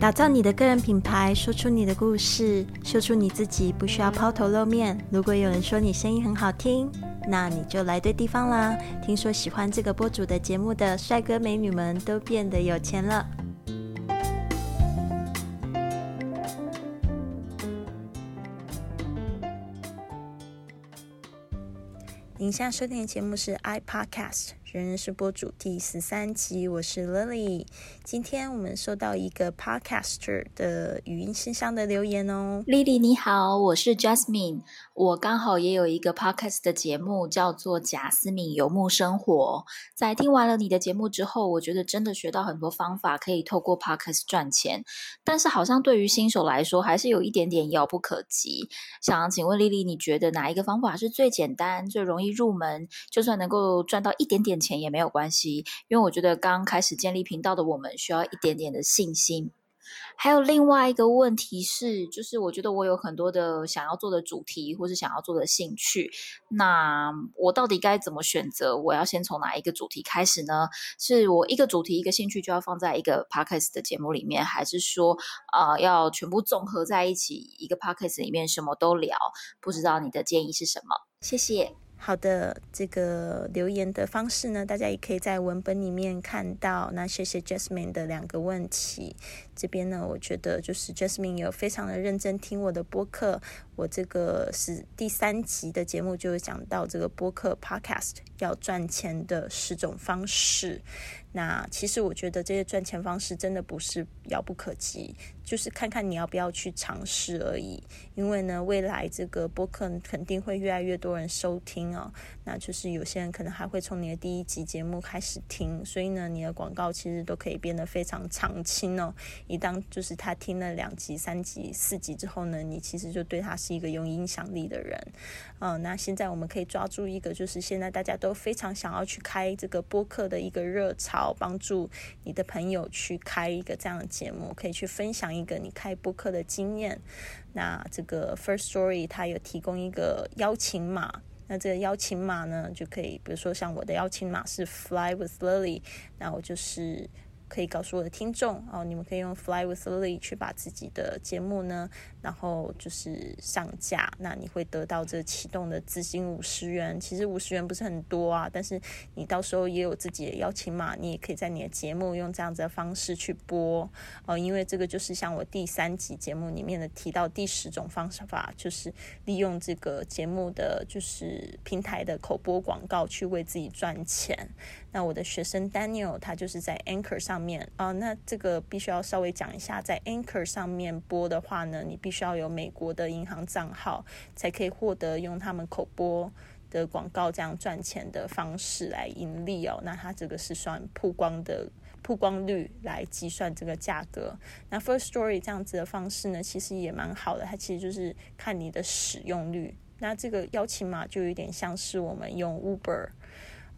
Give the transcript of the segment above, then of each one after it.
打造你的个人品牌，说出你的故事，秀出你自己，不需要抛头露面。如果有人说你声音很好听，那你就来对地方啦。听说喜欢这个播主的节目的帅哥美女们都变得有钱了。您现在收听的节目是 iPodcast。人人是播主第十三集，我是 Lily。今天我们收到一个 Podcaster 的语音信箱的留言哦。Lily 你好，我是 Jasmine，我刚好也有一个 Podcast 的节目，叫做贾斯敏游牧生活。在听完了你的节目之后，我觉得真的学到很多方法，可以透过 Podcast 赚钱。但是好像对于新手来说，还是有一点点遥不可及。想请问 Lily，你觉得哪一个方法是最简单、最容易入门，就算能够赚到一点点？钱也没有关系，因为我觉得刚开始建立频道的我们需要一点点的信心。还有另外一个问题是，就是我觉得我有很多的想要做的主题，或是想要做的兴趣，那我到底该怎么选择？我要先从哪一个主题开始呢？是我一个主题一个兴趣就要放在一个 podcast 的节目里面，还是说啊要全部综合在一起一个 podcast 里面什么都聊？不知道你的建议是什么？谢谢。好的，这个留言的方式呢，大家也可以在文本里面看到。那谢谢 Jasmine 的两个问题。这边呢，我觉得就是 Jasmine 有非常的认真听我的播客。我这个是第三集的节目，就讲到这个播客 Podcast 要赚钱的十种方式。那其实我觉得这些赚钱方式真的不是遥不可及，就是看看你要不要去尝试而已。因为呢，未来这个播客肯定会越来越多人收听哦。那就是有些人可能还会从你的第一集节目开始听，所以呢，你的广告其实都可以变得非常长青哦。一当就是他听了两集、三集、四集之后呢，你其实就对他是一个有影响力的人。嗯，那现在我们可以抓住一个，就是现在大家都都非常想要去开这个播客的一个热潮。帮助你的朋友去开一个这样的节目，可以去分享一个你开播客的经验。那这个 First Story 它有提供一个邀请码，那这个邀请码呢，就可以，比如说像我的邀请码是 Fly with Lily，那我就是。可以告诉我的听众哦，你们可以用 Fly with Lily 去把自己的节目呢，然后就是上架，那你会得到这启动的资金五十元。其实五十元不是很多啊，但是你到时候也有自己的邀请码，你也可以在你的节目用这样子的方式去播哦。因为这个就是像我第三集节目里面的提到第十种方式法，就是利用这个节目的就是平台的口播广告去为自己赚钱。那我的学生 Daniel 他就是在 Anchor 上面啊，那这个必须要稍微讲一下，在 Anchor 上面播的话呢，你必须要有美国的银行账号，才可以获得用他们口播的广告这样赚钱的方式来盈利哦。那它这个是算曝光的曝光率来计算这个价格。那 First Story 这样子的方式呢，其实也蛮好的，它其实就是看你的使用率。那这个邀请码就有点像是我们用 Uber。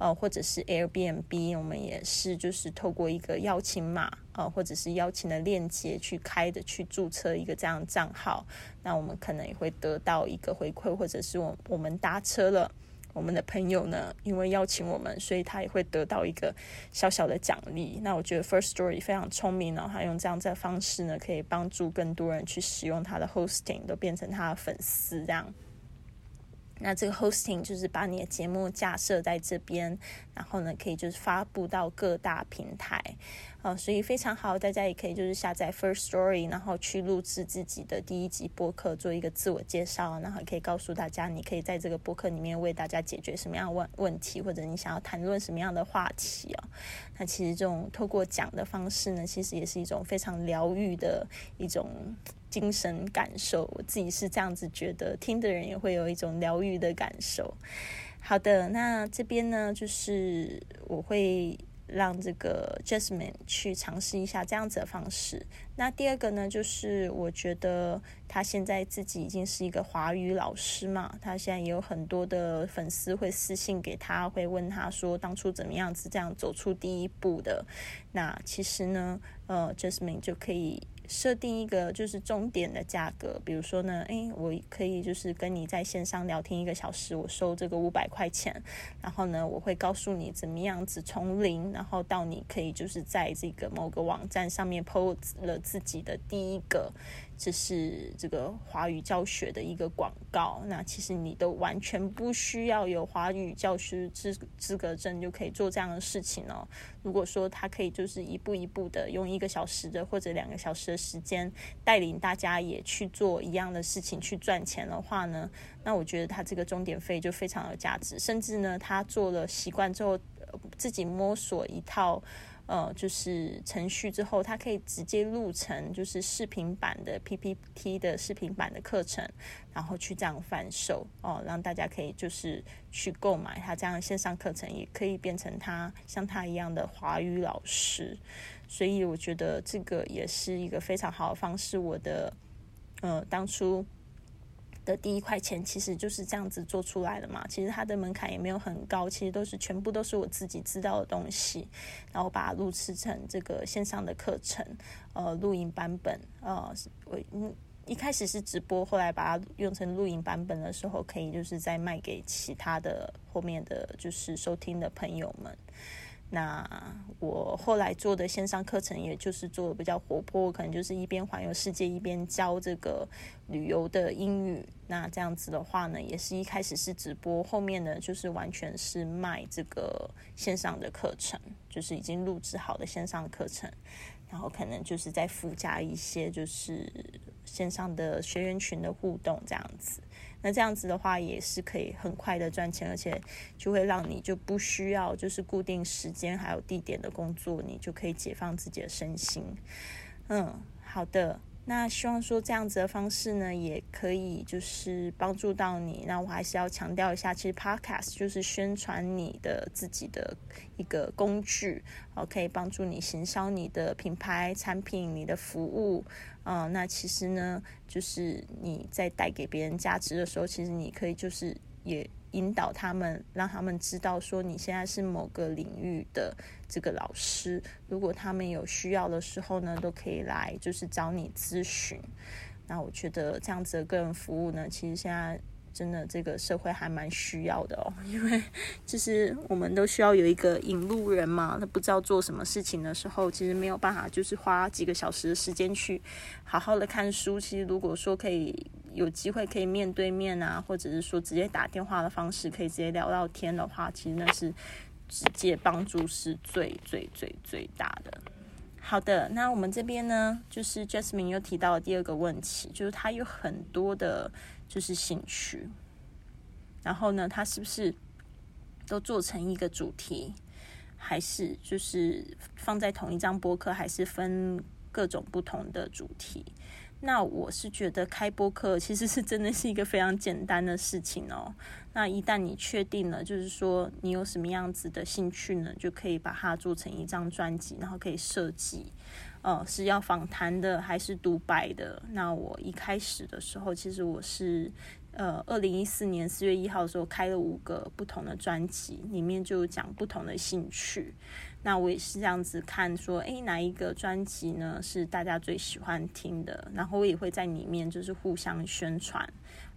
呃，或者是 Airbnb，我们也是就是透过一个邀请码，呃，或者是邀请的链接去开的，去注册一个这样账号，那我们可能也会得到一个回馈，或者是我我们搭车了，我们的朋友呢，因为邀请我们，所以他也会得到一个小小的奖励。那我觉得 First Story 非常聪明呢，他用这样的方式呢，可以帮助更多人去使用他的 hosting，都变成他的粉丝这样。那这个 hosting 就是把你的节目架设在这边，然后呢，可以就是发布到各大平台，啊，所以非常好，大家也可以就是下载 First Story，然后去录制自己的第一集播客，做一个自我介绍，然后可以告诉大家，你可以在这个播客里面为大家解决什么样问问题，或者你想要谈论什么样的话题哦。那其实这种透过讲的方式呢，其实也是一种非常疗愈的一种。精神感受，我自己是这样子觉得，听的人也会有一种疗愈的感受。好的，那这边呢，就是我会让这个 Jasmine 去尝试一下这样子的方式。那第二个呢，就是我觉得他现在自己已经是一个华语老师嘛，他现在也有很多的粉丝会私信给他，会问他说当初怎么样子这样走出第一步的。那其实呢，呃，Jasmine 就可以。设定一个就是终点的价格，比如说呢，诶，我可以就是跟你在线上聊天一个小时，我收这个五百块钱，然后呢，我会告诉你怎么样子从零，然后到你可以就是在这个某个网站上面 PO 了自己的第一个。这是这个华语教学的一个广告。那其实你都完全不需要有华语教师资资格证就可以做这样的事情哦。如果说他可以就是一步一步的用一个小时的或者两个小时的时间带领大家也去做一样的事情去赚钱的话呢，那我觉得他这个终点费就非常有价值。甚至呢，他做了习惯之后，自己摸索一套。呃，就是程序之后，它可以直接录成就是视频版的 PPT 的视频版的课程，然后去这样贩售哦，让大家可以就是去购买他这样线上课程，也可以变成他像他一样的华语老师。所以我觉得这个也是一个非常好的方式。我的呃，当初。的第一块钱其实就是这样子做出来的嘛，其实它的门槛也没有很高，其实都是全部都是我自己知道的东西，然后把它录制成这个线上的课程，呃，录音版本，呃，我嗯一开始是直播，后来把它用成录音版本的时候，可以就是再卖给其他的后面的就是收听的朋友们。那我后来做的线上课程，也就是做的比较活泼，可能就是一边环游世界，一边教这个旅游的英语。那这样子的话呢，也是一开始是直播，后面呢就是完全是卖这个线上的课程，就是已经录制好的线上课程，然后可能就是再附加一些就是线上的学员群的互动这样子。那这样子的话也是可以很快的赚钱，而且就会让你就不需要就是固定时间还有地点的工作，你就可以解放自己的身心。嗯，好的。那希望说这样子的方式呢，也可以就是帮助到你。那我还是要强调一下，其实 Podcast 就是宣传你的自己的一个工具，哦，可以帮助你行销你的品牌、产品、你的服务。嗯，那其实呢，就是你在带给别人价值的时候，其实你可以就是也。引导他们，让他们知道说你现在是某个领域的这个老师。如果他们有需要的时候呢，都可以来就是找你咨询。那我觉得这样子的个人服务呢，其实现在真的这个社会还蛮需要的哦。因为就是我们都需要有一个引路人嘛，他不知道做什么事情的时候，其实没有办法就是花几个小时的时间去好好的看书。其实如果说可以。有机会可以面对面啊，或者是说直接打电话的方式，可以直接聊到天的话，其实那是直接帮助是最最最最大的。好的，那我们这边呢，就是 Jasmine 又提到了第二个问题，就是他有很多的，就是兴趣，然后呢，他是不是都做成一个主题，还是就是放在同一张博客，还是分各种不同的主题？那我是觉得开播课其实是真的是一个非常简单的事情哦。那一旦你确定了，就是说你有什么样子的兴趣呢，就可以把它做成一张专辑，然后可以设计，呃，是要访谈的还是独白的？那我一开始的时候，其实我是呃，二零一四年四月一号的时候开了五个不同的专辑，里面就讲不同的兴趣。那我也是这样子看，说，诶，哪一个专辑呢是大家最喜欢听的？然后我也会在里面就是互相宣传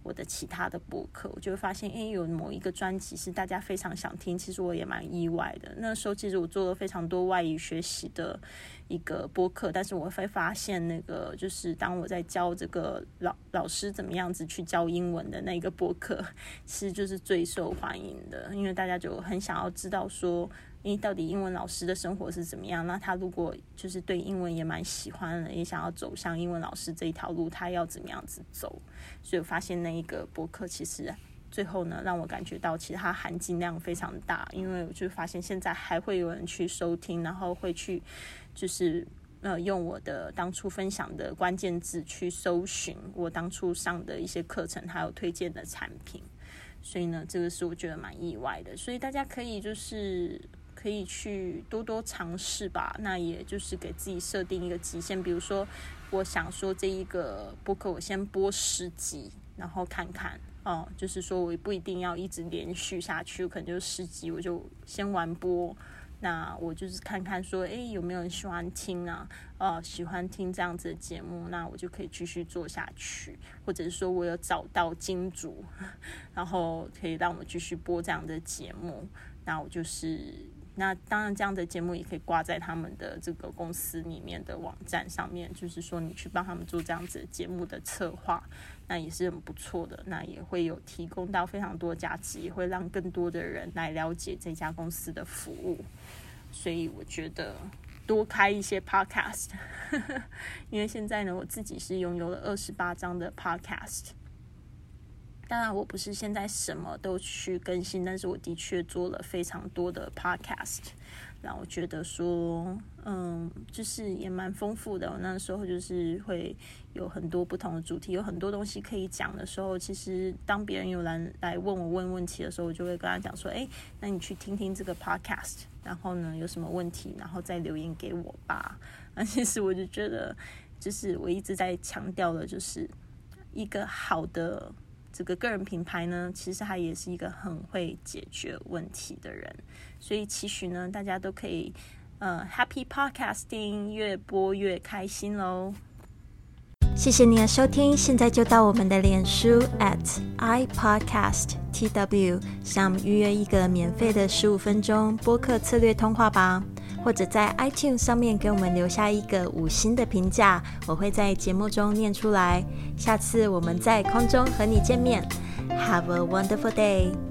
我的其他的博客，我就会发现，诶，有某一个专辑是大家非常想听，其实我也蛮意外的。那时候其实我做了非常多外语学习的一个博客，但是我会发现，那个就是当我在教这个老老师怎么样子去教英文的那个博客，其实就是最受欢迎的，因为大家就很想要知道说。因为到底英文老师的生活是怎么样？那他如果就是对英文也蛮喜欢的，也想要走向英文老师这一条路，他要怎么样子走？所以我发现那一个博客其实最后呢，让我感觉到其实它含金量非常大。因为我就发现现在还会有人去收听，然后会去就是呃用我的当初分享的关键字去搜寻我当初上的一些课程，还有推荐的产品。所以呢，这个是我觉得蛮意外的。所以大家可以就是。可以去多多尝试吧，那也就是给自己设定一个极限。比如说，我想说这一个播客我先播十集，然后看看哦，就是说我不一定要一直连续下去，可能就十集我就先完播，那我就是看看说，诶，有没有人喜欢听啊？呃，喜欢听这样子的节目，那我就可以继续做下去，或者是说我有找到金主，然后可以让我继续播这样的节目，那我就是。那当然，这样的节目也可以挂在他们的这个公司里面的网站上面，就是说你去帮他们做这样子节目的策划，那也是很不错的。那也会有提供到非常多价值，也会让更多的人来了解这家公司的服务。所以我觉得多开一些 podcast，因为现在呢，我自己是拥有了二十八张的 podcast。当然，我不是现在什么都去更新，但是我的确做了非常多的 podcast，让我觉得说，嗯，就是也蛮丰富的。那时候就是会有很多不同的主题，有很多东西可以讲的时候，其实当别人有人来问我问问题的时候，我就会跟他讲说，哎，那你去听听这个 podcast，然后呢有什么问题，然后再留言给我吧。那其实我就觉得，就是我一直在强调的，就是一个好的。这个个人品牌呢，其实他也是一个很会解决问题的人，所以期许呢，大家都可以呃，Happy Podcasting，越播越开心喽！谢谢你的收听，现在就到我们的脸书 at iPodcastTW 想预约一个免费的十五分钟播客策略通话吧。或者在 iTunes 上面给我们留下一个五星的评价，我会在节目中念出来。下次我们在空中和你见面。Have a wonderful day.